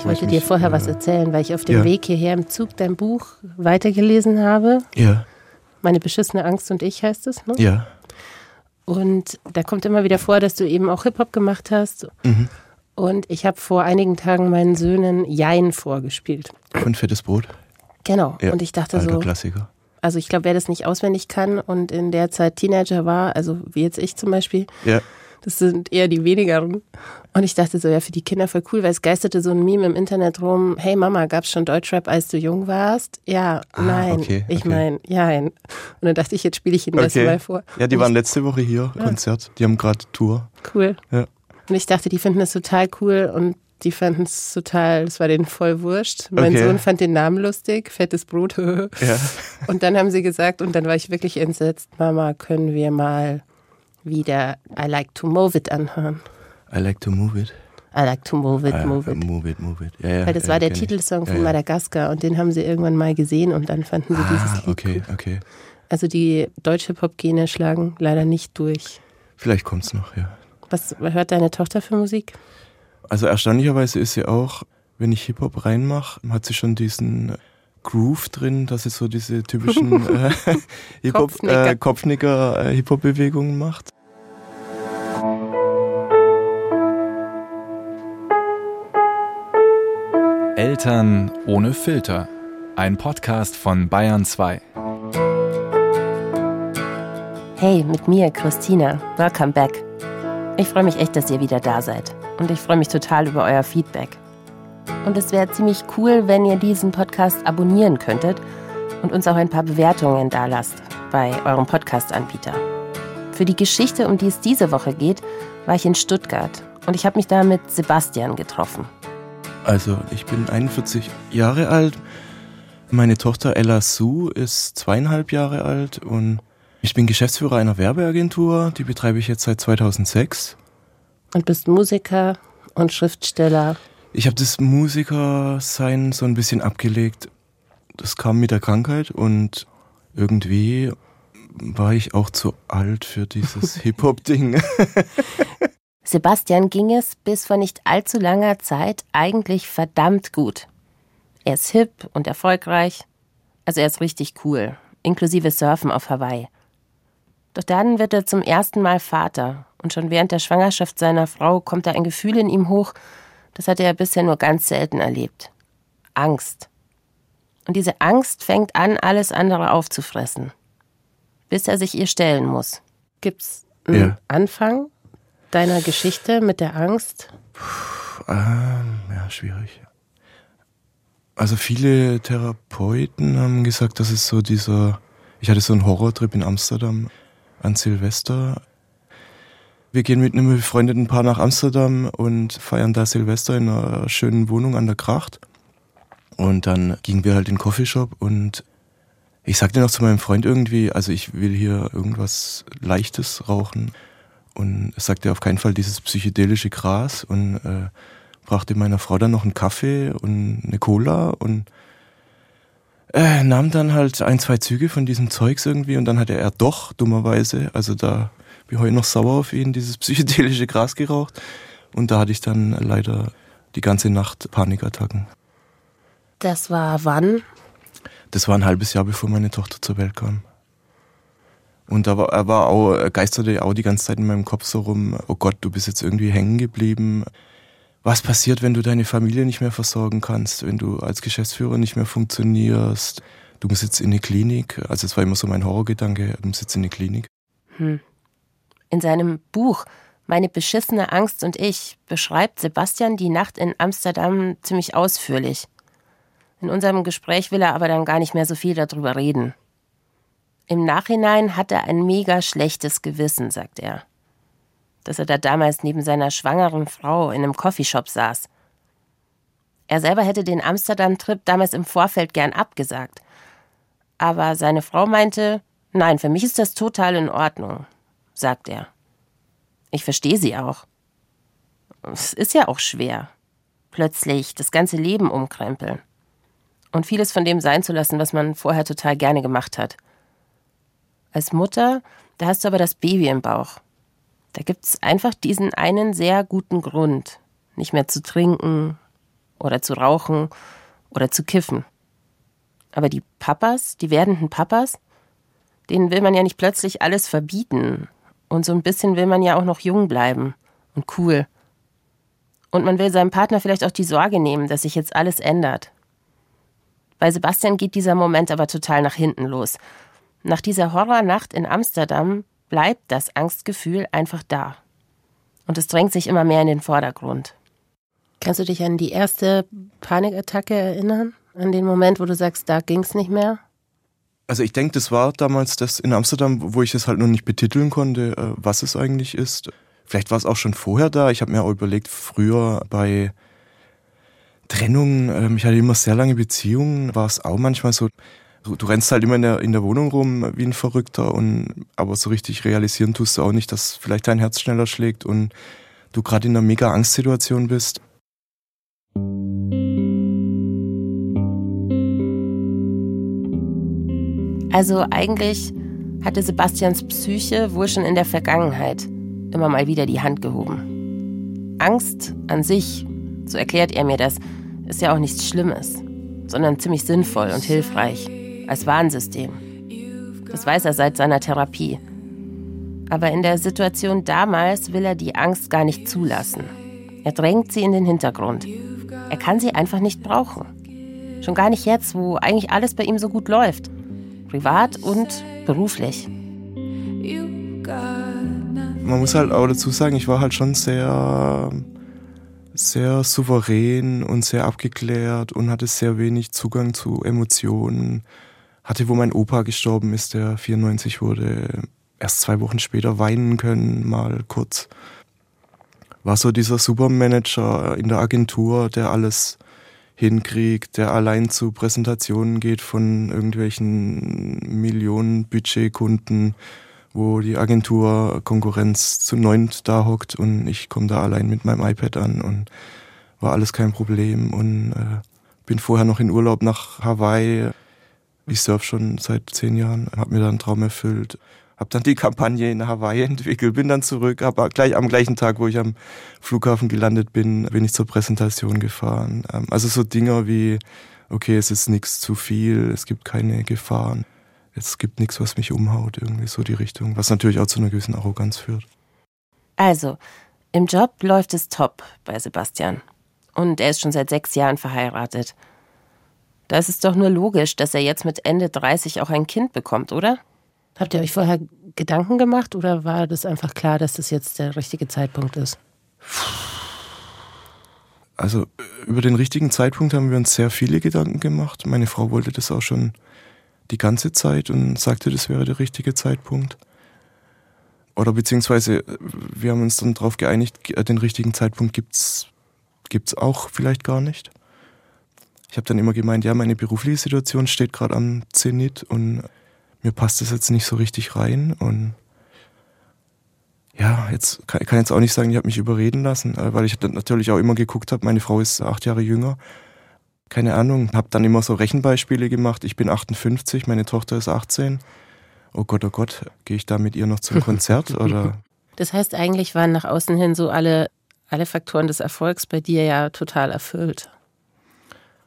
Ich wollte dir vorher äh, was erzählen, weil ich auf dem ja. Weg hierher im Zug dein Buch weitergelesen habe. Ja. Meine beschissene Angst und ich heißt es, ne? Ja. Und da kommt immer wieder vor, dass du eben auch Hip-Hop gemacht hast. Mhm. Und ich habe vor einigen Tagen meinen Söhnen Jein vorgespielt. Von Fettes Brot? Genau. Ja, und ich dachte alter so. Klassiker. Also ich glaube, wer das nicht auswendig kann und in der Zeit Teenager war, also wie jetzt ich zum Beispiel, ja. Das sind eher die wenigeren. Und ich dachte so, ja, für die Kinder voll cool, weil es geisterte so ein Meme im Internet rum. Hey Mama, gab's schon Deutschrap, als du jung warst? Ja, ah, nein. Okay, ich okay. meine, ja. Und dann dachte ich, jetzt spiele ich Ihnen okay. das mal vor. Ja, die waren letzte Woche hier, ja. Konzert. Die haben gerade Tour. Cool. Ja. Und ich dachte, die finden das total cool und die fanden es total, das war denen voll wurscht. Mein okay. Sohn fand den Namen lustig, fettes Brot. ja. Und dann haben sie gesagt, und dann war ich wirklich entsetzt, Mama, können wir mal wieder I like to move it anhören. I like to move it. I like to move it, move it. Move it, move it. Ja, ja, Weil das ja, war der Titelsong von Madagaskar und den haben sie irgendwann mal gesehen und dann fanden sie ah, dieses Lied okay, gut. okay. Also die deutsche Pop-Gene schlagen leider nicht durch. Vielleicht kommt es noch, ja. Was hört deine Tochter für Musik? Also erstaunlicherweise ist sie auch, wenn ich Hip-Hop reinmache, hat sie schon diesen Groove drin, dass es so diese typischen äh, Hip-Hop, Kopfnicker, äh, Kopfnicker äh, Hip-Hop-Bewegungen macht. Eltern ohne Filter. Ein Podcast von Bayern 2. Hey, mit mir, Christina. Welcome back. Ich freue mich echt, dass ihr wieder da seid. Und ich freue mich total über euer Feedback. Und es wäre ziemlich cool, wenn ihr diesen Podcast abonnieren könntet und uns auch ein paar Bewertungen da lasst bei eurem Podcast-Anbieter. Für die Geschichte, um die es diese Woche geht, war ich in Stuttgart und ich habe mich da mit Sebastian getroffen. Also, ich bin 41 Jahre alt. Meine Tochter Ella Sue ist zweieinhalb Jahre alt und ich bin Geschäftsführer einer Werbeagentur. Die betreibe ich jetzt seit 2006. Und bist Musiker und Schriftsteller ich habe das Musikersein so ein bisschen abgelegt. Das kam mit der Krankheit und irgendwie war ich auch zu alt für dieses Hip-Hop-Ding. Sebastian ging es bis vor nicht allzu langer Zeit eigentlich verdammt gut. Er ist hip und erfolgreich. Also er ist richtig cool, inklusive Surfen auf Hawaii. Doch dann wird er zum ersten Mal Vater und schon während der Schwangerschaft seiner Frau kommt da ein Gefühl in ihm hoch, das hatte er bisher nur ganz selten erlebt. Angst. Und diese Angst fängt an, alles andere aufzufressen. Bis er sich ihr stellen muss. Gibt's einen ja. Anfang deiner Geschichte mit der Angst? Puh, ähm, ja, schwierig. Also viele Therapeuten haben gesagt, dass es so dieser, ich hatte so einen Horrortrip in Amsterdam an Silvester. Wir gehen mit einem befreundeten Paar nach Amsterdam und feiern da Silvester in einer schönen Wohnung an der Kracht. Und dann gingen wir halt in den Coffeeshop und ich sagte noch zu meinem Freund irgendwie, also ich will hier irgendwas Leichtes rauchen. Und sagte auf keinen Fall dieses psychedelische Gras und äh, brachte meiner Frau dann noch einen Kaffee und eine Cola und äh, nahm dann halt ein, zwei Züge von diesem Zeugs irgendwie und dann hatte er doch dummerweise, also da bin heute noch sauer auf ihn, dieses psychedelische Gras geraucht. Und da hatte ich dann leider die ganze Nacht Panikattacken. Das war wann? Das war ein halbes Jahr, bevor meine Tochter zur Welt kam. Und da war, er war auch, geisterte auch die ganze Zeit in meinem Kopf so rum, oh Gott, du bist jetzt irgendwie hängen geblieben. Was passiert, wenn du deine Familie nicht mehr versorgen kannst, wenn du als Geschäftsführer nicht mehr funktionierst? Du musst jetzt in eine Klinik. Also es war immer so mein Horrorgedanke, du musst jetzt in eine Klinik. Hm. In seinem Buch Meine beschissene Angst und ich beschreibt Sebastian die Nacht in Amsterdam ziemlich ausführlich. In unserem Gespräch will er aber dann gar nicht mehr so viel darüber reden. Im Nachhinein hat er ein mega schlechtes Gewissen, sagt er. Dass er da damals neben seiner schwangeren Frau in einem Coffeeshop saß. Er selber hätte den Amsterdam-Trip damals im Vorfeld gern abgesagt. Aber seine Frau meinte, nein, für mich ist das total in Ordnung sagt er. Ich verstehe sie auch. Es ist ja auch schwer. Plötzlich das ganze Leben umkrempeln. Und vieles von dem sein zu lassen, was man vorher total gerne gemacht hat. Als Mutter, da hast du aber das Baby im Bauch. Da gibt's einfach diesen einen sehr guten Grund, nicht mehr zu trinken, oder zu rauchen oder zu kiffen. Aber die Papas, die werdenden Papas, denen will man ja nicht plötzlich alles verbieten. Und so ein bisschen will man ja auch noch jung bleiben und cool. Und man will seinem Partner vielleicht auch die Sorge nehmen, dass sich jetzt alles ändert. Bei Sebastian geht dieser Moment aber total nach hinten los. Nach dieser Horrornacht in Amsterdam bleibt das Angstgefühl einfach da. Und es drängt sich immer mehr in den Vordergrund. Kannst du dich an die erste Panikattacke erinnern? An den Moment, wo du sagst, da ging es nicht mehr? Also ich denke, das war damals das in Amsterdam, wo ich es halt noch nicht betiteln konnte, äh, was es eigentlich ist. Vielleicht war es auch schon vorher da. Ich habe mir auch überlegt, früher bei Trennungen, ähm, ich hatte immer sehr lange Beziehungen, war es auch manchmal so, du rennst halt immer in der, in der Wohnung rum wie ein Verrückter und aber so richtig realisieren tust du auch nicht, dass vielleicht dein Herz schneller schlägt und du gerade in einer mega Angstsituation bist. Also eigentlich hatte Sebastians Psyche wohl schon in der Vergangenheit immer mal wieder die Hand gehoben. Angst an sich, so erklärt er mir das, ist ja auch nichts Schlimmes, sondern ziemlich sinnvoll und hilfreich als Warnsystem. Das weiß er seit seiner Therapie. Aber in der Situation damals will er die Angst gar nicht zulassen. Er drängt sie in den Hintergrund. Er kann sie einfach nicht brauchen. Schon gar nicht jetzt, wo eigentlich alles bei ihm so gut läuft. Privat und beruflich. Man muss halt auch dazu sagen, ich war halt schon sehr, sehr souverän und sehr abgeklärt und hatte sehr wenig Zugang zu Emotionen hatte, wo mein Opa gestorben ist, der 94 wurde, erst zwei Wochen später weinen können, mal kurz. War so dieser Supermanager in der Agentur, der alles hinkriegt, der allein zu Präsentationen geht von irgendwelchen Millionen Budgetkunden, wo die Agentur Konkurrenz zu neunt da hockt und ich komme da allein mit meinem iPad an und war alles kein Problem und äh, bin vorher noch in Urlaub nach Hawaii ich surf schon seit zehn Jahren, habe mir da einen Traum erfüllt. Habe dann die Kampagne in Hawaii entwickelt, bin dann zurück, aber gleich am gleichen Tag, wo ich am Flughafen gelandet bin, bin ich zur Präsentation gefahren. Ähm, also so Dinger wie, okay, es ist nichts zu viel, es gibt keine Gefahren, es gibt nichts, was mich umhaut, irgendwie so die Richtung, was natürlich auch zu einer gewissen Arroganz führt. Also, im Job läuft es top bei Sebastian. Und er ist schon seit sechs Jahren verheiratet. Da ist es doch nur logisch, dass er jetzt mit Ende 30 auch ein Kind bekommt, oder? Habt ihr euch vorher Gedanken gemacht oder war das einfach klar, dass das jetzt der richtige Zeitpunkt ist? Also über den richtigen Zeitpunkt haben wir uns sehr viele Gedanken gemacht. Meine Frau wollte das auch schon die ganze Zeit und sagte, das wäre der richtige Zeitpunkt. Oder beziehungsweise wir haben uns dann darauf geeinigt, den richtigen Zeitpunkt gibt's gibt's auch vielleicht gar nicht. Ich habe dann immer gemeint, ja, meine berufliche Situation steht gerade am Zenit und mir passt das jetzt nicht so richtig rein und ja, jetzt kann, kann jetzt auch nicht sagen, ich habe mich überreden lassen, äh, weil ich dann natürlich auch immer geguckt habe, meine Frau ist acht Jahre jünger. Keine Ahnung, habe dann immer so Rechenbeispiele gemacht. Ich bin 58, meine Tochter ist 18. Oh Gott, oh Gott, gehe ich da mit ihr noch zum Konzert oder? Das heißt, eigentlich waren nach außen hin so alle, alle Faktoren des Erfolgs bei dir ja total erfüllt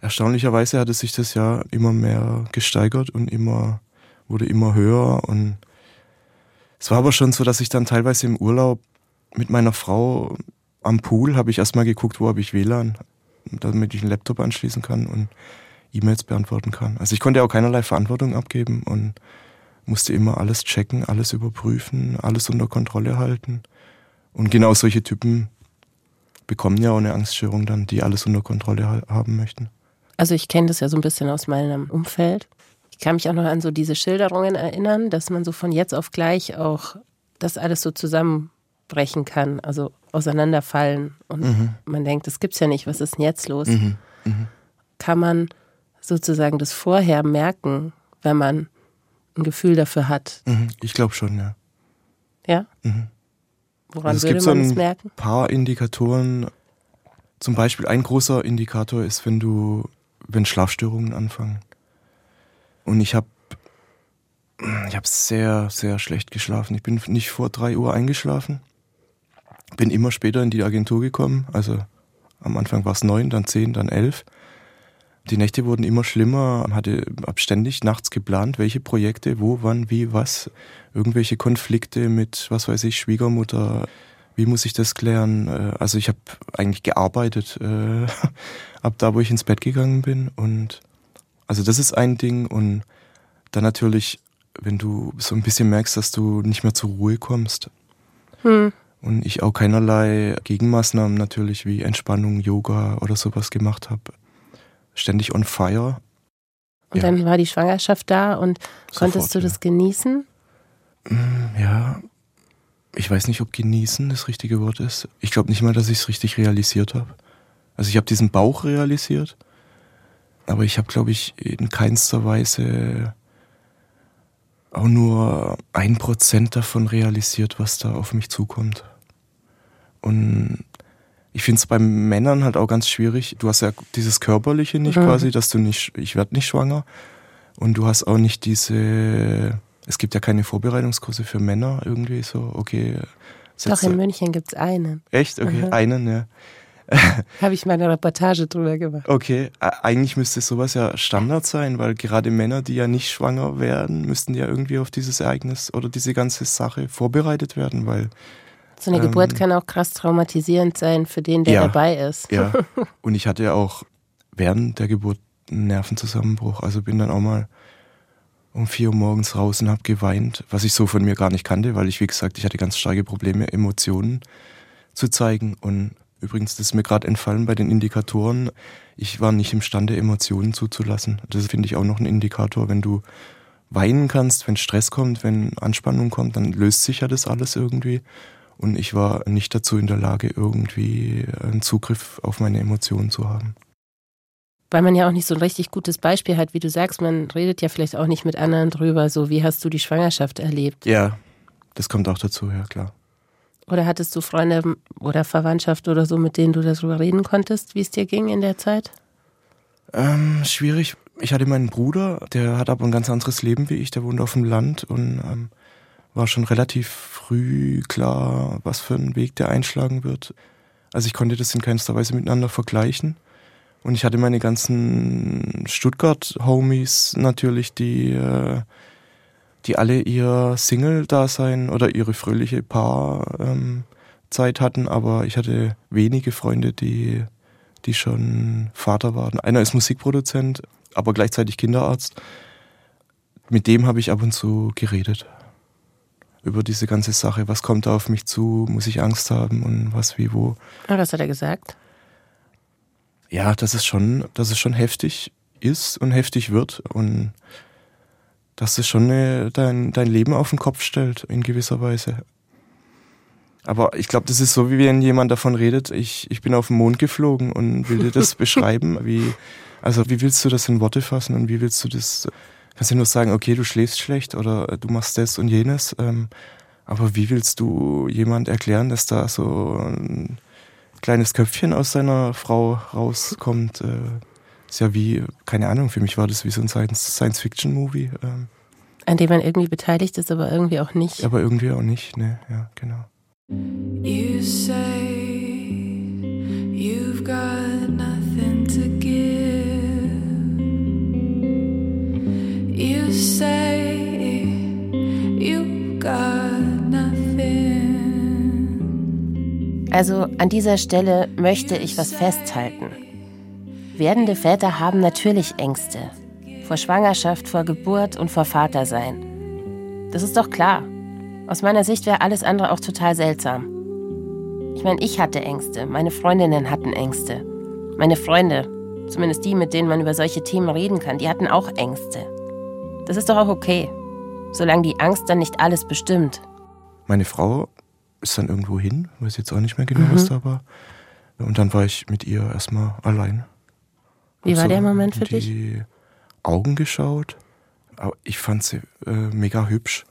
erstaunlicherweise hat es sich das Jahr immer mehr gesteigert und immer, wurde immer höher und es war aber schon so, dass ich dann teilweise im Urlaub mit meiner Frau am Pool habe ich erstmal geguckt, wo habe ich WLAN, damit ich einen Laptop anschließen kann und E-Mails beantworten kann. Also ich konnte auch keinerlei Verantwortung abgeben und musste immer alles checken, alles überprüfen, alles unter Kontrolle halten. Und genau solche Typen bekommen ja auch eine Angststörung dann, die alles unter Kontrolle haben möchten. Also ich kenne das ja so ein bisschen aus meinem Umfeld. Ich kann mich auch noch an so diese Schilderungen erinnern, dass man so von jetzt auf gleich auch das alles so zusammenbrechen kann, also auseinanderfallen. Und mhm. man denkt, das gibt's ja nicht, was ist denn jetzt los? Mhm. Mhm. Kann man sozusagen das vorher merken, wenn man ein Gefühl dafür hat? Mhm. Ich glaube schon, ja. Ja? Mhm. Woran also würde man es merken? Ein paar Indikatoren. Zum Beispiel ein großer Indikator ist, wenn du wenn Schlafstörungen anfangen. Und ich habe ich hab sehr, sehr schlecht geschlafen. Ich bin nicht vor drei Uhr eingeschlafen. Bin immer später in die Agentur gekommen, also Am Anfang war es neun, dann zehn, dann elf. Die Nächte wurden immer schlimmer, hatte abständig nachts geplant, welche Projekte, wo, wann, wie, was, irgendwelche Konflikte mit, was weiß ich, Schwiegermutter, wie muss ich das klären? Äh, also ich habe eigentlich gearbeitet, äh, ab da, wo ich ins Bett gegangen bin. Und also das ist ein Ding. Und dann natürlich, wenn du so ein bisschen merkst, dass du nicht mehr zur Ruhe kommst. Hm. Und ich auch keinerlei Gegenmaßnahmen natürlich wie Entspannung, Yoga oder sowas gemacht habe ständig on fire. Und ja. dann war die Schwangerschaft da und Sofort, konntest du das genießen? Mm, ja, ich weiß nicht, ob genießen das richtige Wort ist. Ich glaube nicht mal, dass ich es richtig realisiert habe. Also ich habe diesen Bauch realisiert, aber ich habe, glaube ich, in keinster Weise auch nur ein Prozent davon realisiert, was da auf mich zukommt. Und ich finde es bei Männern halt auch ganz schwierig. Du hast ja dieses Körperliche nicht mhm. quasi, dass du nicht, ich werde nicht schwanger. Und du hast auch nicht diese, es gibt ja keine Vorbereitungskurse für Männer irgendwie so, okay. Doch, in München gibt es einen. Echt? Okay, mhm. einen, ja. Habe ich meine Reportage drüber gemacht. Okay, eigentlich müsste sowas ja Standard sein, weil gerade Männer, die ja nicht schwanger werden, müssten ja irgendwie auf dieses Ereignis oder diese ganze Sache vorbereitet werden, weil so eine ähm, Geburt kann auch krass traumatisierend sein für den, der ja, dabei ist. Ja. Und ich hatte ja auch während der Geburt einen Nervenzusammenbruch. Also bin dann auch mal um vier Uhr morgens raus und habe geweint, was ich so von mir gar nicht kannte, weil ich, wie gesagt, ich hatte ganz starke Probleme, Emotionen zu zeigen. Und übrigens, das ist mir gerade entfallen bei den Indikatoren. Ich war nicht imstande, Emotionen zuzulassen. Das finde ich auch noch ein Indikator. Wenn du weinen kannst, wenn Stress kommt, wenn Anspannung kommt, dann löst sich ja das alles irgendwie. Und ich war nicht dazu in der Lage, irgendwie einen Zugriff auf meine Emotionen zu haben. Weil man ja auch nicht so ein richtig gutes Beispiel hat, wie du sagst, man redet ja vielleicht auch nicht mit anderen drüber, so wie hast du die Schwangerschaft erlebt? Ja, das kommt auch dazu, ja klar. Oder hattest du Freunde oder Verwandtschaft oder so, mit denen du darüber reden konntest, wie es dir ging in der Zeit? Ähm, schwierig. Ich hatte meinen Bruder, der hat aber ein ganz anderes Leben wie ich, der wohnt auf dem Land und ähm, war schon relativ früh klar, was für einen Weg der einschlagen wird. Also ich konnte das in keinster Weise miteinander vergleichen. Und ich hatte meine ganzen Stuttgart-Homies natürlich, die, äh, die alle ihr Single-Dasein oder ihre fröhliche Paar-Zeit hatten, aber ich hatte wenige Freunde, die, die schon Vater waren. Einer ist Musikproduzent, aber gleichzeitig Kinderarzt. Mit dem habe ich ab und zu geredet über diese ganze Sache. Was kommt da auf mich zu? Muss ich Angst haben und was, wie, wo? Und was hat er gesagt? Ja, dass es schon, dass es schon heftig ist und heftig wird und dass es schon eine, dein, dein Leben auf den Kopf stellt, in gewisser Weise. Aber ich glaube, das ist so, wie wenn jemand davon redet, ich, ich bin auf den Mond geflogen und will dir das beschreiben. Wie, also wie willst du das in Worte fassen und wie willst du das kannst ja nur sagen, okay, du schläfst schlecht oder du machst das und jenes. Ähm, aber wie willst du jemand erklären, dass da so ein kleines Köpfchen aus seiner Frau rauskommt? Äh, ist ja wie, keine Ahnung, für mich war das wie so ein Science-Fiction-Movie. Ähm. An dem man irgendwie beteiligt ist, aber irgendwie auch nicht. Aber irgendwie auch nicht, ne, ja, genau. You say you've got nothing to Also an dieser Stelle möchte ich was festhalten. Werdende Väter haben natürlich Ängste. Vor Schwangerschaft, vor Geburt und vor Vatersein. Das ist doch klar. Aus meiner Sicht wäre alles andere auch total seltsam. Ich meine, ich hatte Ängste, meine Freundinnen hatten Ängste. Meine Freunde, zumindest die, mit denen man über solche Themen reden kann, die hatten auch Ängste. Das ist doch auch okay, solange die Angst dann nicht alles bestimmt. Meine Frau ist dann irgendwo hin, weiß jetzt auch nicht mehr genau, mhm. was da war. Und dann war ich mit ihr erstmal allein. Wie war so der Moment für dich? Die Augen geschaut. Aber ich fand sie äh, mega hübsch.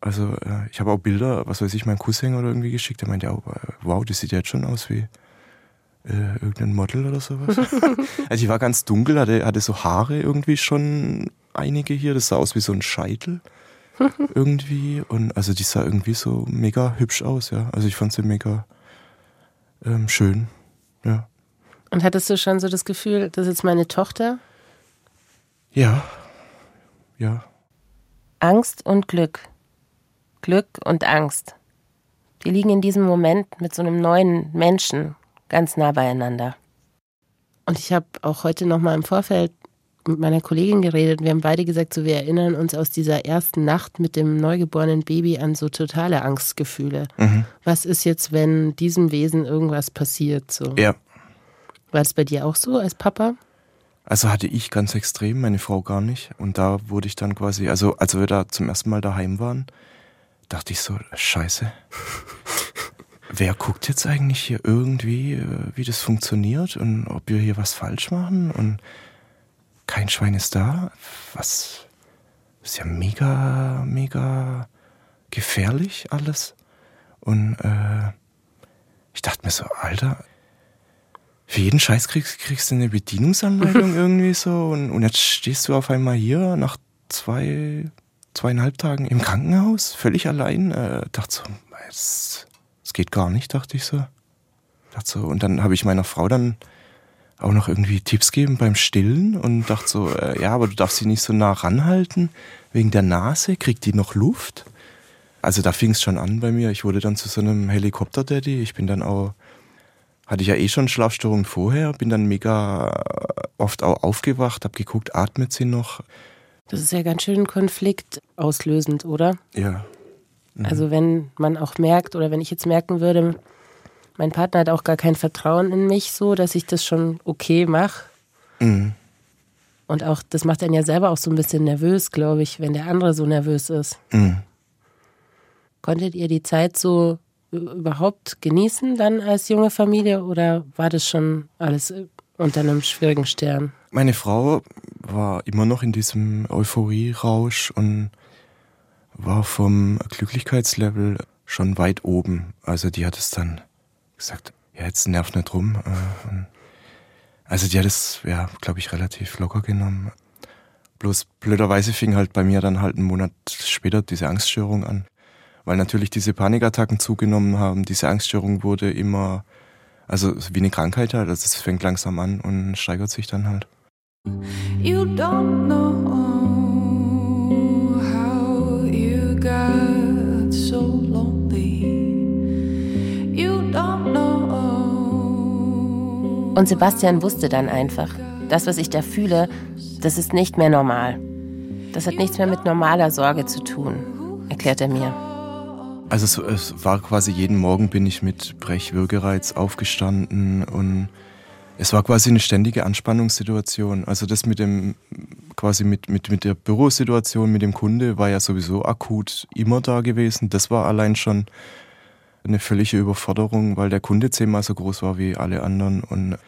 Also äh, ich habe auch Bilder, was weiß ich, meinem Cousin oder irgendwie geschickt. Der meinte auch, äh, wow, die sieht jetzt schon aus wie äh, irgendein Model oder sowas. also die war ganz dunkel, hatte, hatte so Haare irgendwie schon einige hier. Das sah aus wie so ein Scheitel irgendwie. Und also die sah irgendwie so mega hübsch aus, ja. Also ich fand sie mega ähm, schön, ja. Und hattest du schon so das Gefühl, das ist jetzt meine Tochter? Ja, ja. Angst und Glück. Glück und Angst. Die liegen in diesem Moment mit so einem neuen Menschen ganz nah beieinander. Und ich habe auch heute noch mal im Vorfeld mit meiner Kollegin geredet. Wir haben beide gesagt, so wir erinnern uns aus dieser ersten Nacht mit dem neugeborenen Baby an so totale Angstgefühle. Mhm. Was ist jetzt, wenn diesem Wesen irgendwas passiert? So? Ja. War das bei dir auch so als Papa? Also hatte ich ganz extrem, meine Frau gar nicht. Und da wurde ich dann quasi, also als wir da zum ersten Mal daheim waren, dachte ich so, scheiße. Wer guckt jetzt eigentlich hier irgendwie, äh, wie das funktioniert und ob wir hier was falsch machen? Und kein Schwein ist da. Was ist ja mega, mega gefährlich alles. Und äh, ich dachte mir so, Alter, für jeden Scheiß kriegst, kriegst du eine Bedienungsanleitung irgendwie so und, und jetzt stehst du auf einmal hier nach zwei, zweieinhalb Tagen im Krankenhaus, völlig allein. Äh, dachte so, das, das geht gar nicht, dachte ich so. Dachte so und dann habe ich meiner Frau dann auch noch irgendwie Tipps geben beim Stillen und dachte so, äh, ja, aber du darfst sie nicht so nah ranhalten, wegen der Nase, kriegt die noch Luft? Also da fing es schon an bei mir. Ich wurde dann zu so einem Helikopter-Daddy. Ich bin dann auch hatte ich ja eh schon Schlafstörungen vorher, bin dann mega oft auch aufgewacht, hab geguckt, atmet sie noch. Das ist ja ganz schön konfliktauslösend, oder? Ja. Mhm. Also wenn man auch merkt oder wenn ich jetzt merken würde, mein Partner hat auch gar kein Vertrauen in mich so, dass ich das schon okay mache. Mhm. Und auch, das macht einen ja selber auch so ein bisschen nervös, glaube ich, wenn der andere so nervös ist. Mhm. Konntet ihr die Zeit so überhaupt genießen dann als junge Familie oder war das schon alles unter einem schwierigen Stern? Meine Frau war immer noch in diesem Euphorierausch und war vom Glücklichkeitslevel schon weit oben. Also die hat es dann gesagt, ja, jetzt nervt nicht rum. Äh, also die hat es, ja, glaube ich, relativ locker genommen. Bloß blöderweise fing halt bei mir dann halt einen Monat später diese Angststörung an weil natürlich diese Panikattacken zugenommen haben. Diese Angststörung wurde immer, also wie eine Krankheit halt, also es fängt langsam an und steigert sich dann halt. You don't know Und Sebastian wusste dann einfach, das, was ich da fühle, das ist nicht mehr normal. Das hat nichts mehr mit normaler Sorge zu tun, erklärt er mir. Also es, es, war quasi jeden Morgen bin ich mit Brechwürgereiz aufgestanden und es war quasi eine ständige Anspannungssituation. Also das mit dem quasi mit, mit, mit der Bürosituation mit dem Kunde war ja sowieso akut immer da gewesen. Das war allein schon eine völlige Überforderung, weil der Kunde zehnmal so groß war wie alle anderen und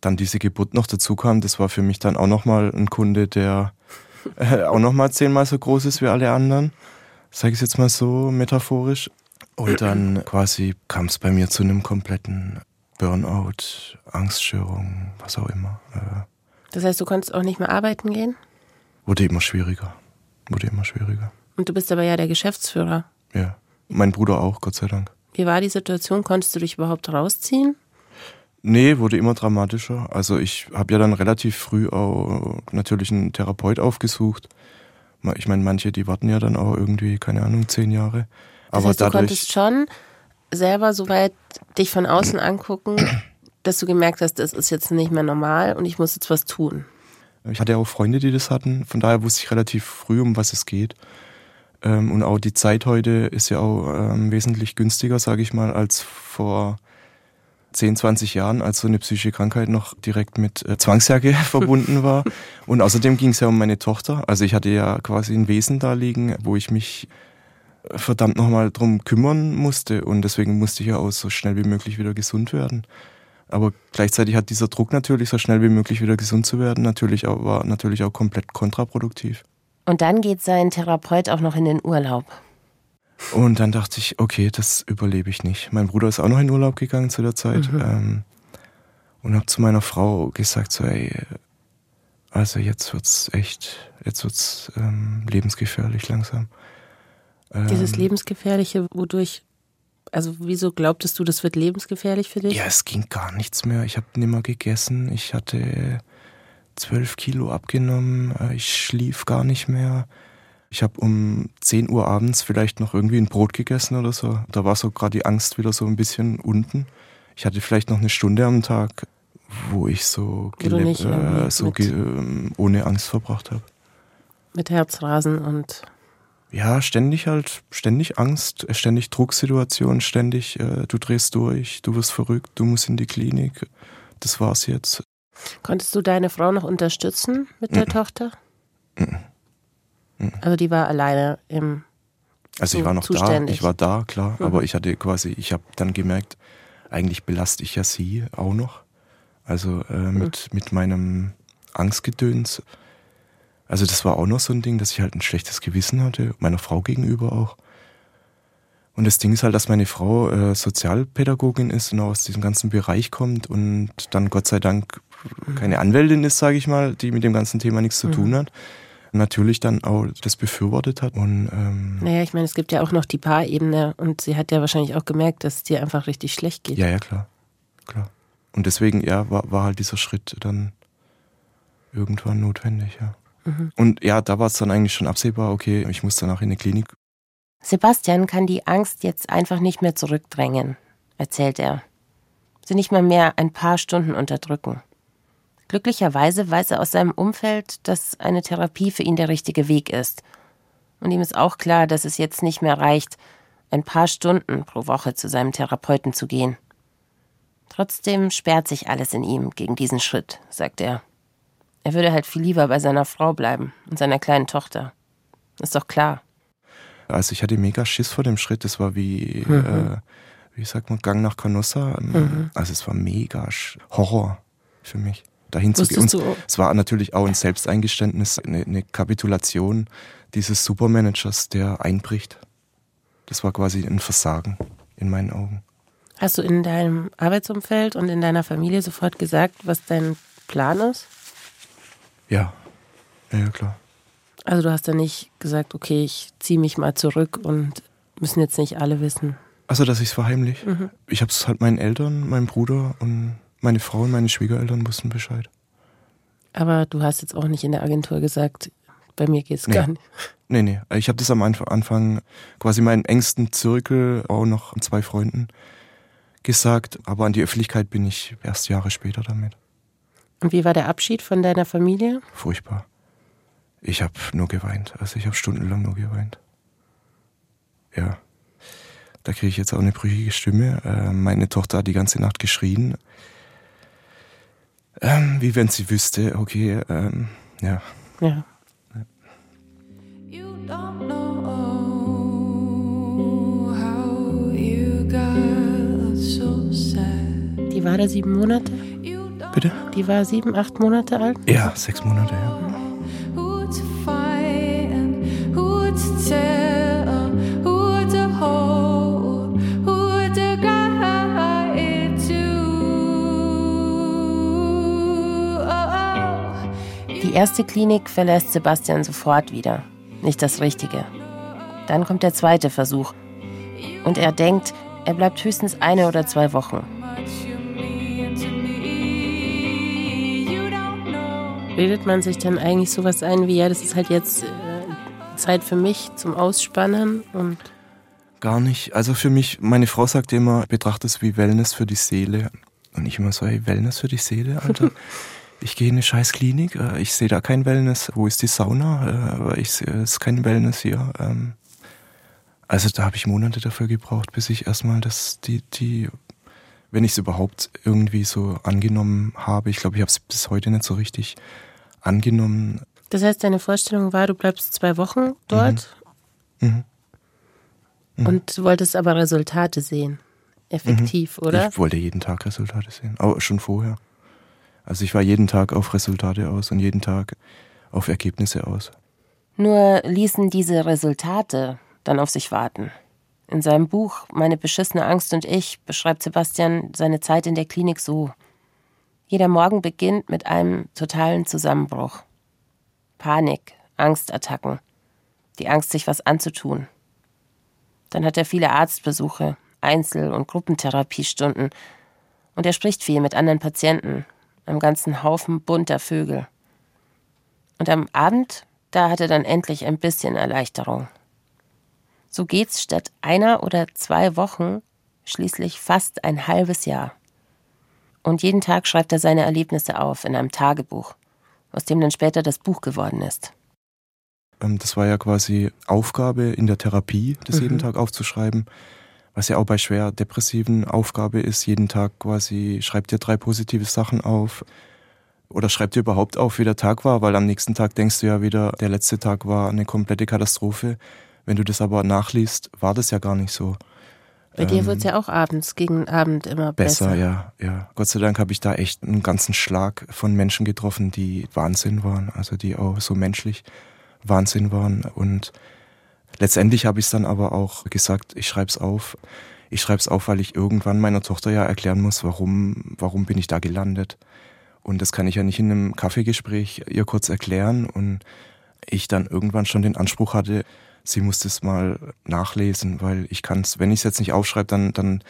dann diese Geburt noch dazu kam, das war für mich dann auch nochmal ein Kunde, der äh, auch nochmal zehnmal so groß ist wie alle anderen sage ich es jetzt mal so metaphorisch. Und dann quasi kam es bei mir zu einem kompletten Burnout, Angststörung, was auch immer. Äh. Das heißt, du konntest auch nicht mehr arbeiten gehen? Wurde immer schwieriger. Wurde immer schwieriger. Und du bist aber ja der Geschäftsführer. Ja. Mein Bruder auch, Gott sei Dank. Wie war die Situation? Konntest du dich überhaupt rausziehen? Nee, wurde immer dramatischer. Also ich habe ja dann relativ früh auch natürlich einen Therapeut aufgesucht. Ich meine, manche, die warten ja dann auch irgendwie, keine Ahnung, zehn Jahre. Das Aber heißt, du konntest schon selber soweit dich von außen angucken, dass du gemerkt hast, das ist jetzt nicht mehr normal und ich muss jetzt was tun. Ich hatte auch Freunde, die das hatten, von daher wusste ich relativ früh, um was es geht. Ähm, und auch die Zeit heute ist ja auch ähm, wesentlich günstiger, sage ich mal, als vor 10, 20 Jahren, als so eine psychische Krankheit noch direkt mit äh, Zwangsjacke verbunden war. Und außerdem ging es ja um meine Tochter. Also ich hatte ja quasi ein Wesen da liegen, wo ich mich verdammt nochmal drum kümmern musste. Und deswegen musste ich ja auch so schnell wie möglich wieder gesund werden. Aber gleichzeitig hat dieser Druck natürlich, so schnell wie möglich wieder gesund zu werden, natürlich auch, war natürlich auch komplett kontraproduktiv. Und dann geht sein Therapeut auch noch in den Urlaub. Und dann dachte ich, okay, das überlebe ich nicht. Mein Bruder ist auch noch in Urlaub gegangen zu der Zeit. Mhm. Ähm, und habe zu meiner Frau gesagt, so, ey, also jetzt wird's echt, jetzt wird's ähm, lebensgefährlich langsam. Ähm, Dieses lebensgefährliche, wodurch? Also wieso glaubtest du, das wird lebensgefährlich für dich? Ja, es ging gar nichts mehr. Ich habe nimmer gegessen. Ich hatte zwölf Kilo abgenommen. Äh, ich schlief gar nicht mehr. Ich habe um 10 Uhr abends vielleicht noch irgendwie ein Brot gegessen oder so. Da war so gerade die Angst wieder so ein bisschen unten. Ich hatte vielleicht noch eine Stunde am Tag, wo ich so, äh, so äh, ohne Angst verbracht habe. Mit Herzrasen und ja, ständig halt, ständig Angst, ständig Drucksituation, ständig, äh, du drehst durch, du wirst verrückt, du musst in die Klinik. Das war's jetzt. Konntest du deine Frau noch unterstützen mit der mm. Tochter? Mm. Also die war alleine im Also ich war noch zuständig. da, ich war da, klar, mhm. aber ich hatte quasi, ich habe dann gemerkt, eigentlich belaste ich ja sie auch noch. Also äh, mit, mhm. mit meinem Angstgedöns. Also das war auch noch so ein Ding, dass ich halt ein schlechtes Gewissen hatte, meiner Frau gegenüber auch. Und das Ding ist halt, dass meine Frau äh, Sozialpädagogin ist und auch aus diesem ganzen Bereich kommt und dann Gott sei Dank keine Anwältin ist, sage ich mal, die mit dem ganzen Thema nichts zu tun mhm. hat. Natürlich dann auch das befürwortet hat. Und, ähm naja, ich meine, es gibt ja auch noch die Paarebene und sie hat ja wahrscheinlich auch gemerkt, dass es dir einfach richtig schlecht geht. Ja, ja, klar. klar. Und deswegen, ja, war, war halt dieser Schritt dann irgendwann notwendig, ja. Mhm. Und ja, da war es dann eigentlich schon absehbar, okay, ich muss danach in die Klinik. Sebastian kann die Angst jetzt einfach nicht mehr zurückdrängen, erzählt er. Sie nicht mal mehr ein paar Stunden unterdrücken. Glücklicherweise weiß er aus seinem Umfeld, dass eine Therapie für ihn der richtige Weg ist. Und ihm ist auch klar, dass es jetzt nicht mehr reicht, ein paar Stunden pro Woche zu seinem Therapeuten zu gehen. Trotzdem sperrt sich alles in ihm gegen diesen Schritt, sagt er. Er würde halt viel lieber bei seiner Frau bleiben und seiner kleinen Tochter. Ist doch klar. Also ich hatte mega Schiss vor dem Schritt. Es war wie, mhm. äh, wie sagt man, Gang nach Canossa. Mhm. Also es war mega Horror für mich. Dahin zu gehen. Es war natürlich auch ein Selbsteingeständnis, eine, eine Kapitulation dieses Supermanagers, der einbricht. Das war quasi ein Versagen in meinen Augen. Hast du in deinem Arbeitsumfeld und in deiner Familie sofort gesagt, was dein Plan ist? Ja, ja, klar. Also du hast ja nicht gesagt, okay, ich ziehe mich mal zurück und müssen jetzt nicht alle wissen. Also, dass ich es verheimlich. Mhm. Ich habe es halt meinen Eltern, meinem Bruder und meine Frau und meine Schwiegereltern wussten Bescheid. Aber du hast jetzt auch nicht in der Agentur gesagt, bei mir geht es nee. gar nicht. Nee, nee. Ich habe das am Anfang quasi meinen engsten Zirkel, auch noch zwei Freunden, gesagt. Aber an die Öffentlichkeit bin ich erst Jahre später damit. Und wie war der Abschied von deiner Familie? Furchtbar. Ich habe nur geweint. Also ich habe stundenlang nur geweint. Ja. Da kriege ich jetzt auch eine brüchige Stimme. Äh, meine Tochter hat die ganze Nacht geschrien. Ähm, wie wenn sie wüsste, okay, ähm, ja. Ja. Die war da sieben Monate? Bitte? Die war sieben, acht Monate alt? Ja, sechs Monate, ja. Die erste Klinik verlässt Sebastian sofort wieder. Nicht das Richtige. Dann kommt der zweite Versuch. Und er denkt, er bleibt höchstens eine oder zwei Wochen. Bildet man sich dann eigentlich sowas ein wie, ja, das ist halt jetzt äh, Zeit für mich zum Ausspannen und. Gar nicht. Also für mich, meine Frau sagt immer, betrachte es wie Wellness für die Seele. Und ich immer so, hey, Wellness für die Seele, Alter. ich gehe in eine scheiß Klinik, äh, ich sehe da kein Wellness. Wo ist die Sauna? Äh, ich sehe, es ist kein Wellness hier. Ähm, also da habe ich Monate dafür gebraucht, bis ich erstmal das, die, die, wenn ich es überhaupt irgendwie so angenommen habe. Ich glaube, ich habe es bis heute nicht so richtig angenommen. Das heißt, deine Vorstellung war, du bleibst zwei Wochen dort mhm. Mhm. Mhm. und wolltest aber Resultate sehen. Effektiv, mhm. oder? Ich wollte jeden Tag Resultate sehen, auch schon vorher. Also ich war jeden Tag auf Resultate aus und jeden Tag auf Ergebnisse aus. Nur ließen diese Resultate dann auf sich warten. In seinem Buch Meine beschissene Angst und ich beschreibt Sebastian seine Zeit in der Klinik so. Jeder Morgen beginnt mit einem totalen Zusammenbruch. Panik, Angstattacken, die Angst, sich was anzutun. Dann hat er viele Arztbesuche, Einzel- und Gruppentherapiestunden. Und er spricht viel mit anderen Patienten, einem ganzen Haufen bunter Vögel. Und am Abend, da hat er dann endlich ein bisschen Erleichterung. So geht's statt einer oder zwei Wochen schließlich fast ein halbes Jahr. Und jeden Tag schreibt er seine Erlebnisse auf in einem Tagebuch, aus dem dann später das Buch geworden ist. Ähm, das war ja quasi Aufgabe in der Therapie, das mhm. jeden Tag aufzuschreiben. Was ja auch bei schwer depressiven Aufgabe ist, jeden Tag quasi schreibt dir drei positive Sachen auf. Oder schreibt dir überhaupt auf, wie der Tag war, weil am nächsten Tag denkst du ja wieder, der letzte Tag war eine komplette Katastrophe. Wenn du das aber nachliest, war das ja gar nicht so. Bei dir wird es ja auch abends, gegen Abend immer besser. Besser, ja, ja. Gott sei Dank habe ich da echt einen ganzen Schlag von Menschen getroffen, die Wahnsinn waren, also die auch so menschlich Wahnsinn waren. Und letztendlich habe ich es dann aber auch gesagt, ich schreibe es auf. Ich schreibe es auf, weil ich irgendwann meiner Tochter ja erklären muss, warum, warum bin ich da gelandet. Und das kann ich ja nicht in einem Kaffeegespräch ihr kurz erklären. Und ich dann irgendwann schon den Anspruch hatte, sie muss das mal nachlesen, weil ich kann es, wenn ich es jetzt nicht aufschreibe, dann, dann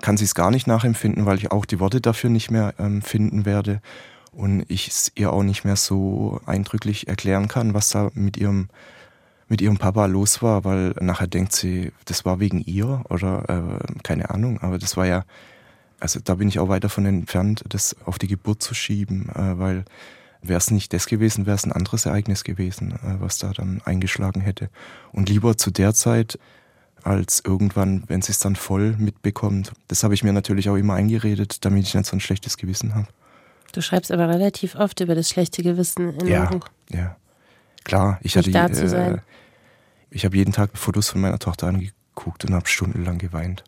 kann sie es gar nicht nachempfinden, weil ich auch die Worte dafür nicht mehr ähm, finden werde und ich es ihr auch nicht mehr so eindrücklich erklären kann, was da mit ihrem mit ihrem Papa los war, weil nachher denkt sie, das war wegen ihr oder äh, keine Ahnung, aber das war ja, also da bin ich auch weit davon entfernt, das auf die Geburt zu schieben, äh, weil Wäre es nicht das gewesen, wäre es ein anderes Ereignis gewesen, äh, was da dann eingeschlagen hätte. Und lieber zu der Zeit als irgendwann, wenn sie es dann voll mitbekommt. Das habe ich mir natürlich auch immer eingeredet, damit ich nicht so ein schlechtes Gewissen habe. Du schreibst aber relativ oft über das schlechte Gewissen in ja, Buch. Ja, klar. Ich hatte. Äh, ich habe jeden Tag Fotos von meiner Tochter angeguckt und habe stundenlang geweint.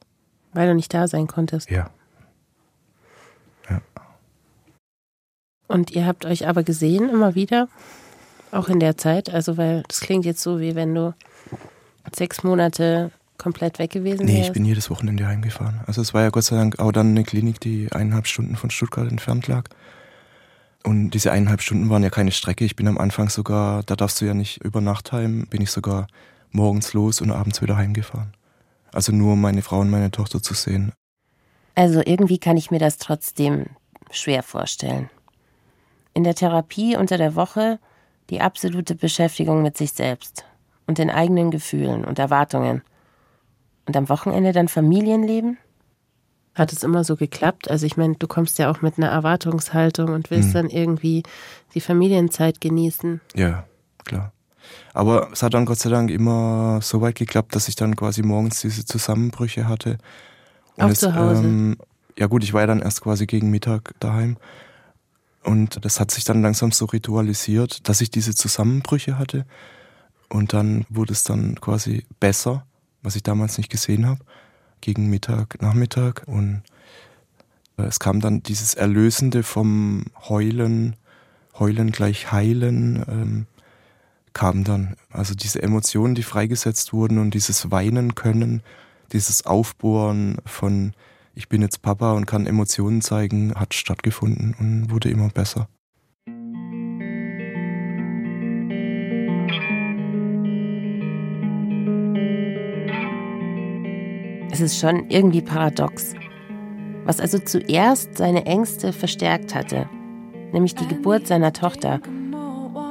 Weil du nicht da sein konntest. Ja. Ja. Und ihr habt euch aber gesehen immer wieder, auch in der Zeit. Also, weil das klingt jetzt so, wie wenn du sechs Monate komplett weg gewesen Nee, wärst. ich bin jedes Wochenende heimgefahren. Also es war ja Gott sei Dank auch dann eine Klinik, die eineinhalb Stunden von Stuttgart entfernt lag. Und diese eineinhalb Stunden waren ja keine Strecke. Ich bin am Anfang sogar, da darfst du ja nicht über Nacht heim, bin ich sogar morgens los und abends wieder heimgefahren. Also nur um meine Frau und meine Tochter zu sehen. Also irgendwie kann ich mir das trotzdem schwer vorstellen. In der Therapie unter der Woche die absolute Beschäftigung mit sich selbst und den eigenen Gefühlen und Erwartungen. Und am Wochenende dann Familienleben? Hat es immer so geklappt? Also ich meine, du kommst ja auch mit einer Erwartungshaltung und willst Mhm. dann irgendwie die Familienzeit genießen. Ja, klar. Aber es hat dann Gott sei Dank immer so weit geklappt, dass ich dann quasi morgens diese Zusammenbrüche hatte. Auch es, zu Hause? Ähm, ja gut, ich war ja dann erst quasi gegen Mittag daheim. Und das hat sich dann langsam so ritualisiert, dass ich diese Zusammenbrüche hatte. Und dann wurde es dann quasi besser, was ich damals nicht gesehen habe, gegen Mittag, Nachmittag. Und äh, es kam dann dieses Erlösende vom Heulen, Heulen gleich Heilen, ähm, kam dann. Also diese Emotionen, die freigesetzt wurden und dieses Weinen können, dieses Aufbohren von ich bin jetzt Papa und kann Emotionen zeigen, hat stattgefunden und wurde immer besser. Es ist schon irgendwie paradox. Was also zuerst seine Ängste verstärkt hatte, nämlich die Geburt seiner Tochter,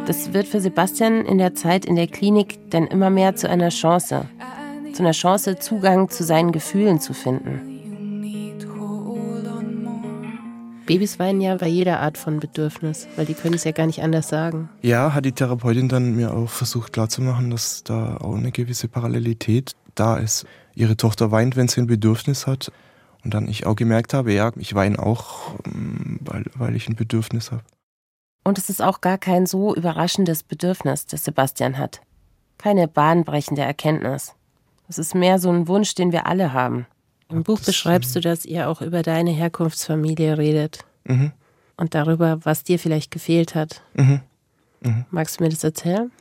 das wird für Sebastian in der Zeit in der Klinik dann immer mehr zu einer Chance. Zu einer Chance, Zugang zu seinen Gefühlen zu finden. Babys weinen ja bei jeder Art von Bedürfnis, weil die können es ja gar nicht anders sagen. Ja, hat die Therapeutin dann mir auch versucht klarzumachen, dass da auch eine gewisse Parallelität da ist. Ihre Tochter weint, wenn sie ein Bedürfnis hat. Und dann ich auch gemerkt habe, ja, ich weine auch, ähm, weil, weil ich ein Bedürfnis habe. Und es ist auch gar kein so überraschendes Bedürfnis, das Sebastian hat. Keine bahnbrechende Erkenntnis. Es ist mehr so ein Wunsch, den wir alle haben. Im Buch beschreibst du, dass ihr auch über deine Herkunftsfamilie redet Mhm, und darüber, was dir vielleicht gefehlt hat. mhm. Magst du mir das erzählen?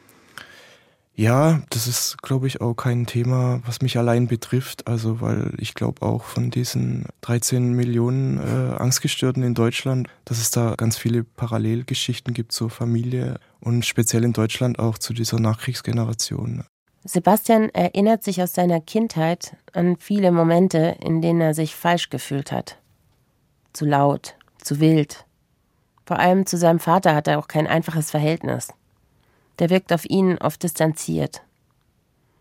Ja, das ist, glaube ich, auch kein Thema, was mich allein betrifft. Also, weil ich glaube auch von diesen 13 Millionen äh, Angstgestörten in Deutschland, dass es da ganz viele Parallelgeschichten gibt zur Familie und speziell in Deutschland auch zu dieser Nachkriegsgeneration. Sebastian erinnert sich aus seiner Kindheit an viele Momente, in denen er sich falsch gefühlt hat. Zu laut, zu wild. Vor allem zu seinem Vater hat er auch kein einfaches Verhältnis. Der wirkt auf ihn oft distanziert.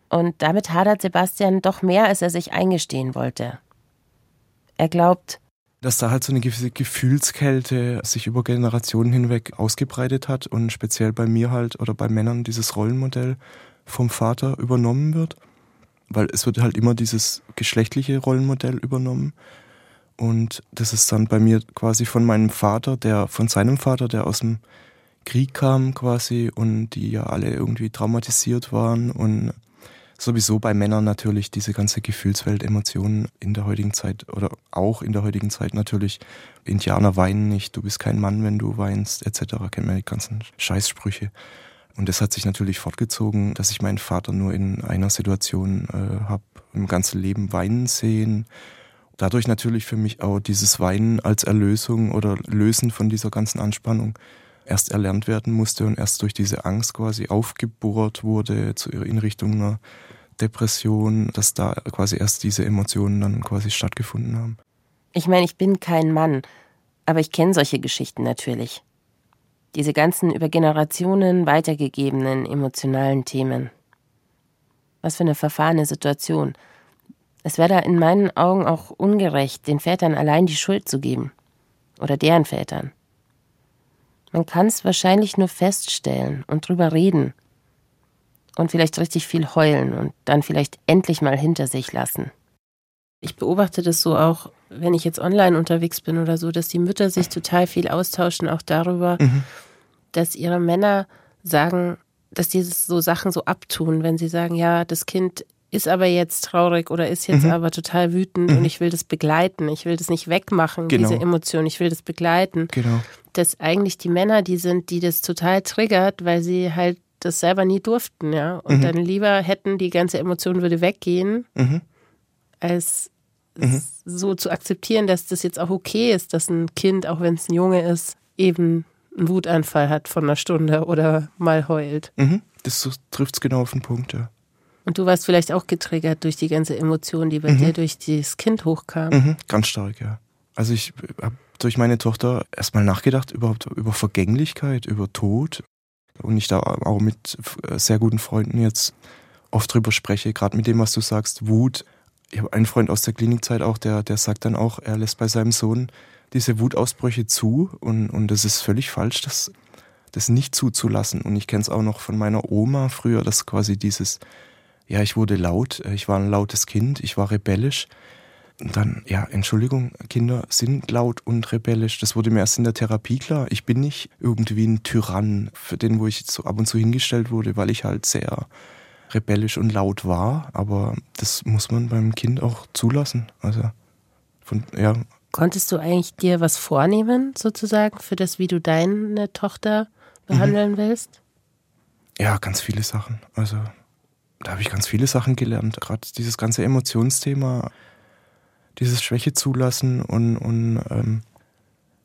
Und damit hadert Sebastian doch mehr, als er sich eingestehen wollte. Er glaubt, dass da halt so eine gewisse Gefühlskälte sich über Generationen hinweg ausgebreitet hat und speziell bei mir halt oder bei Männern dieses Rollenmodell vom Vater übernommen wird, weil es wird halt immer dieses geschlechtliche Rollenmodell übernommen und das ist dann bei mir quasi von meinem Vater, der von seinem Vater, der aus dem Krieg kam quasi und die ja alle irgendwie traumatisiert waren und sowieso bei Männern natürlich diese ganze Gefühlswelt, Emotionen in der heutigen Zeit oder auch in der heutigen Zeit natürlich. Indianer weinen nicht, du bist kein Mann, wenn du weinst, etc. Kennen wir die ganzen Scheißsprüche. Und das hat sich natürlich fortgezogen, dass ich meinen Vater nur in einer Situation äh, habe, im ganzen Leben weinen sehen. Dadurch natürlich für mich auch dieses Weinen als Erlösung oder Lösen von dieser ganzen Anspannung erst erlernt werden musste und erst durch diese Angst quasi aufgebohrt wurde in Richtung einer Depression, dass da quasi erst diese Emotionen dann quasi stattgefunden haben. Ich meine, ich bin kein Mann, aber ich kenne solche Geschichten natürlich. Diese ganzen über Generationen weitergegebenen emotionalen Themen. Was für eine verfahrene Situation. Es wäre da in meinen Augen auch ungerecht, den Vätern allein die Schuld zu geben. Oder deren Vätern. Man kann es wahrscheinlich nur feststellen und drüber reden. Und vielleicht richtig viel heulen und dann vielleicht endlich mal hinter sich lassen. Ich beobachte das so auch, wenn ich jetzt online unterwegs bin oder so, dass die Mütter sich total viel austauschen, auch darüber, mhm. dass ihre Männer sagen, dass die so Sachen so abtun, wenn sie sagen, ja, das Kind ist aber jetzt traurig oder ist jetzt mhm. aber total wütend mhm. und ich will das begleiten. Ich will das nicht wegmachen, genau. diese Emotion. Ich will das begleiten. Genau. Dass eigentlich die Männer die sind, die das total triggert, weil sie halt das selber nie durften, ja. Und mhm. dann lieber hätten, die ganze Emotion würde weggehen, mhm. als mhm. so zu akzeptieren, dass das jetzt auch okay ist, dass ein Kind, auch wenn es ein Junge ist, eben einen Wutanfall hat von einer Stunde oder mal heult. Mhm. Das trifft es genau auf den Punkt, ja. Und du warst vielleicht auch getriggert durch die ganze Emotion, die bei mhm. dir durch das Kind hochkam. Mhm. Ganz stark, ja. Also ich habe durch meine Tochter erstmal nachgedacht überhaupt über Vergänglichkeit, über Tod. Und ich da auch mit sehr guten Freunden jetzt oft drüber spreche, gerade mit dem, was du sagst, Wut. Ich habe einen Freund aus der Klinikzeit auch, der, der sagt dann auch, er lässt bei seinem Sohn diese Wutausbrüche zu und, und das ist völlig falsch, das, das nicht zuzulassen. Und ich kenne es auch noch von meiner Oma früher, dass quasi dieses, ja, ich wurde laut, ich war ein lautes Kind, ich war rebellisch. Und dann, ja, Entschuldigung, Kinder sind laut und rebellisch. Das wurde mir erst in der Therapie klar. Ich bin nicht irgendwie ein Tyrann, für den, wo ich so ab und zu hingestellt wurde, weil ich halt sehr rebellisch und laut war. Aber das muss man beim Kind auch zulassen. Also, von, ja. Konntest du eigentlich dir was vornehmen, sozusagen, für das, wie du deine Tochter behandeln mhm. willst? Ja, ganz viele Sachen. Also, da habe ich ganz viele Sachen gelernt. Gerade dieses ganze Emotionsthema dieses Schwäche zulassen und, und ähm,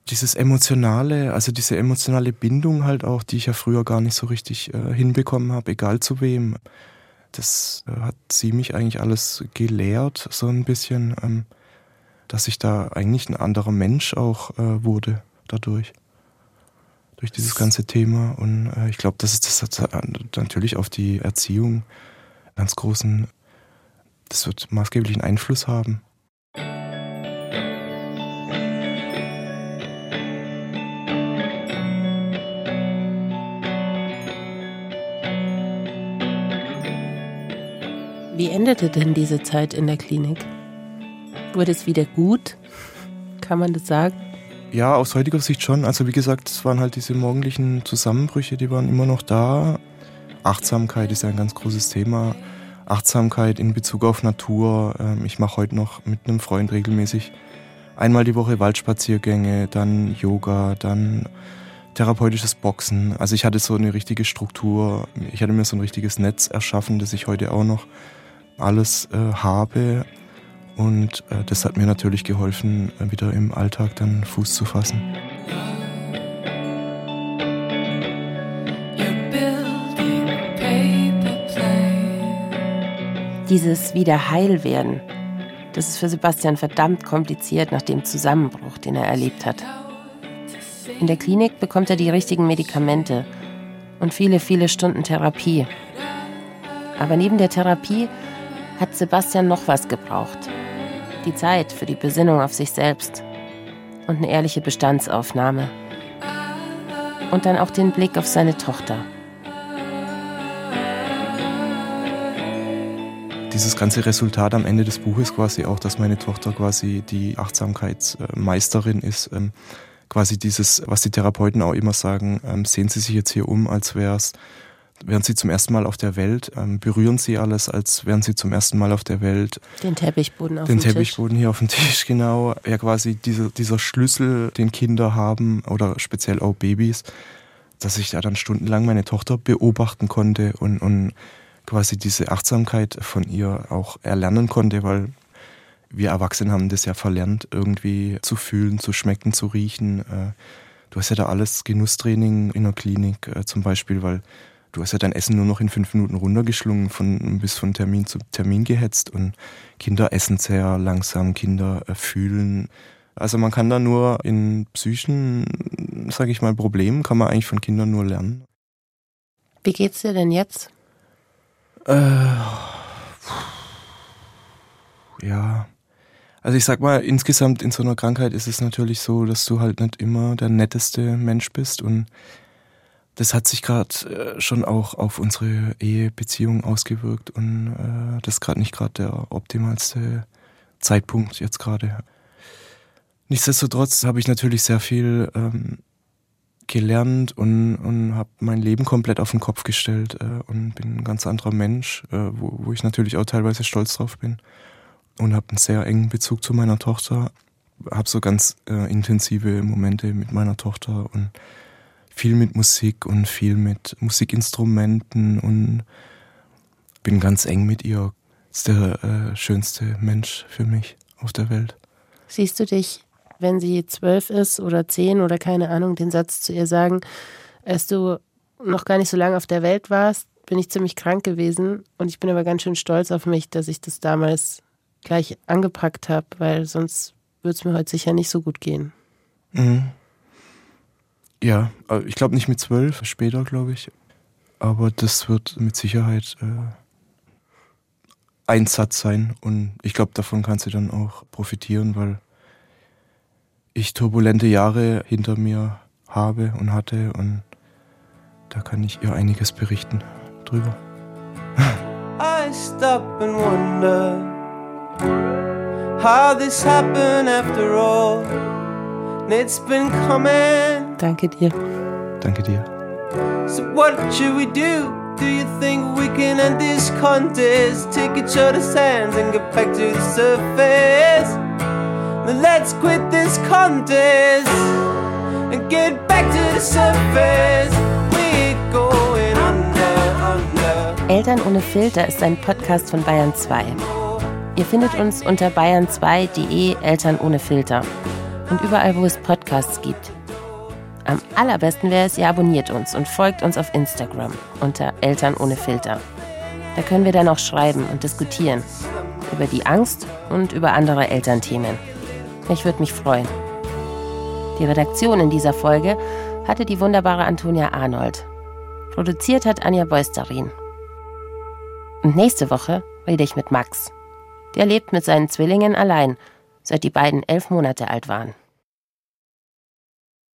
dieses emotionale, also diese emotionale Bindung halt auch, die ich ja früher gar nicht so richtig äh, hinbekommen habe, egal zu wem. Das äh, hat sie mich eigentlich alles gelehrt, so ein bisschen, ähm, dass ich da eigentlich ein anderer Mensch auch äh, wurde dadurch. Durch dieses ganze Thema. Und äh, ich glaube, das ist das hat natürlich auf die Erziehung ganz großen, das wird maßgeblichen Einfluss haben. Wie endete denn diese Zeit in der Klinik? Wurde es wieder gut? Kann man das sagen? Ja, aus heutiger Sicht schon. Also wie gesagt, es waren halt diese morgendlichen Zusammenbrüche, die waren immer noch da. Achtsamkeit ist ja ein ganz großes Thema. Achtsamkeit in Bezug auf Natur. Ähm, ich mache heute noch mit einem Freund regelmäßig einmal die Woche Waldspaziergänge, dann Yoga, dann therapeutisches Boxen. Also ich hatte so eine richtige Struktur. Ich hatte mir so ein richtiges Netz erschaffen, das ich heute auch noch alles äh, habe. Und äh, das hat mir natürlich geholfen, äh, wieder im Alltag dann Fuß zu fassen. Dieses Wiederheilwerden, das ist für Sebastian verdammt kompliziert nach dem Zusammenbruch, den er erlebt hat. In der Klinik bekommt er die richtigen Medikamente und viele, viele Stunden Therapie. Aber neben der Therapie hat Sebastian noch was gebraucht. Die Zeit für die Besinnung auf sich selbst und eine ehrliche Bestandsaufnahme. Und dann auch den Blick auf seine Tochter. Dieses ganze Resultat am Ende des Buches quasi auch, dass meine Tochter quasi die Achtsamkeitsmeisterin ist, ähm, quasi dieses, was die Therapeuten auch immer sagen, ähm, sehen Sie sich jetzt hier um, als wär's wären sie zum ersten Mal auf der Welt, ähm, berühren sie alles, als wären sie zum ersten Mal auf der Welt. Den Teppichboden auf den dem Teppichboden Tisch. hier auf dem Tisch, genau. Ja, quasi dieser, dieser Schlüssel, den Kinder haben oder speziell auch Babys, dass ich da dann stundenlang meine Tochter beobachten konnte und, und quasi diese Achtsamkeit von ihr auch erlernen konnte, weil wir Erwachsene haben das ja verlernt, irgendwie zu fühlen, zu schmecken, zu riechen. Äh, du hast ja da alles Genusstraining in der Klinik äh, zum Beispiel, weil du hast ja dein Essen nur noch in fünf Minuten runtergeschlungen, von, bis von Termin zu Termin gehetzt und Kinder essen sehr langsam, Kinder äh, fühlen. Also man kann da nur in Psychen, sage ich mal, Problemen, kann man eigentlich von Kindern nur lernen. Wie geht's dir denn jetzt? Äh, ja. Also ich sag mal, insgesamt in so einer Krankheit ist es natürlich so, dass du halt nicht immer der netteste Mensch bist und das hat sich gerade äh, schon auch auf unsere Ehebeziehung ausgewirkt und äh, das ist gerade nicht gerade der optimalste Zeitpunkt jetzt gerade. Nichtsdestotrotz habe ich natürlich sehr viel ähm, gelernt und, und habe mein Leben komplett auf den Kopf gestellt äh, und bin ein ganz anderer Mensch, äh, wo, wo ich natürlich auch teilweise stolz drauf bin und habe einen sehr engen Bezug zu meiner Tochter, habe so ganz äh, intensive Momente mit meiner Tochter und viel mit Musik und viel mit Musikinstrumenten und bin ganz eng mit ihr. Ist der äh, schönste Mensch für mich auf der Welt. Siehst du dich, wenn sie zwölf ist oder zehn oder keine Ahnung, den Satz zu ihr sagen, als du noch gar nicht so lange auf der Welt warst, bin ich ziemlich krank gewesen und ich bin aber ganz schön stolz auf mich, dass ich das damals gleich angepackt habe, weil sonst würde es mir heute sicher nicht so gut gehen. Mhm. Ja, äh, ich glaube nicht mit zwölf, später glaube ich. Aber das wird mit Sicherheit äh, ein Satz sein und ich glaube, davon kann sie dann auch profitieren, weil ich turbulente Jahre hinter mir habe und hatte und da kann ich ihr einiges berichten drüber. I stop and wonder how this happened after all. It's been coming Danke dir. Danke dir. So what should we do? Do you think we can end this contest? Take each other's hands and get back to the surface. Let's quit this contest and get back to the surface. We're going under, under. Eltern ohne Filter ist ein Podcast von Bayern 2. Ihr findet uns unter bayern2.de Eltern ohne Filter und überall, wo es Podcasts gibt. Am allerbesten wäre es, ihr abonniert uns und folgt uns auf Instagram unter Eltern ohne Filter. Da können wir dann auch schreiben und diskutieren über die Angst und über andere Elternthemen. Ich würde mich freuen. Die Redaktion in dieser Folge hatte die wunderbare Antonia Arnold. Produziert hat Anja Beusterin. Und nächste Woche rede ich mit Max. Der lebt mit seinen Zwillingen allein, seit die beiden elf Monate alt waren.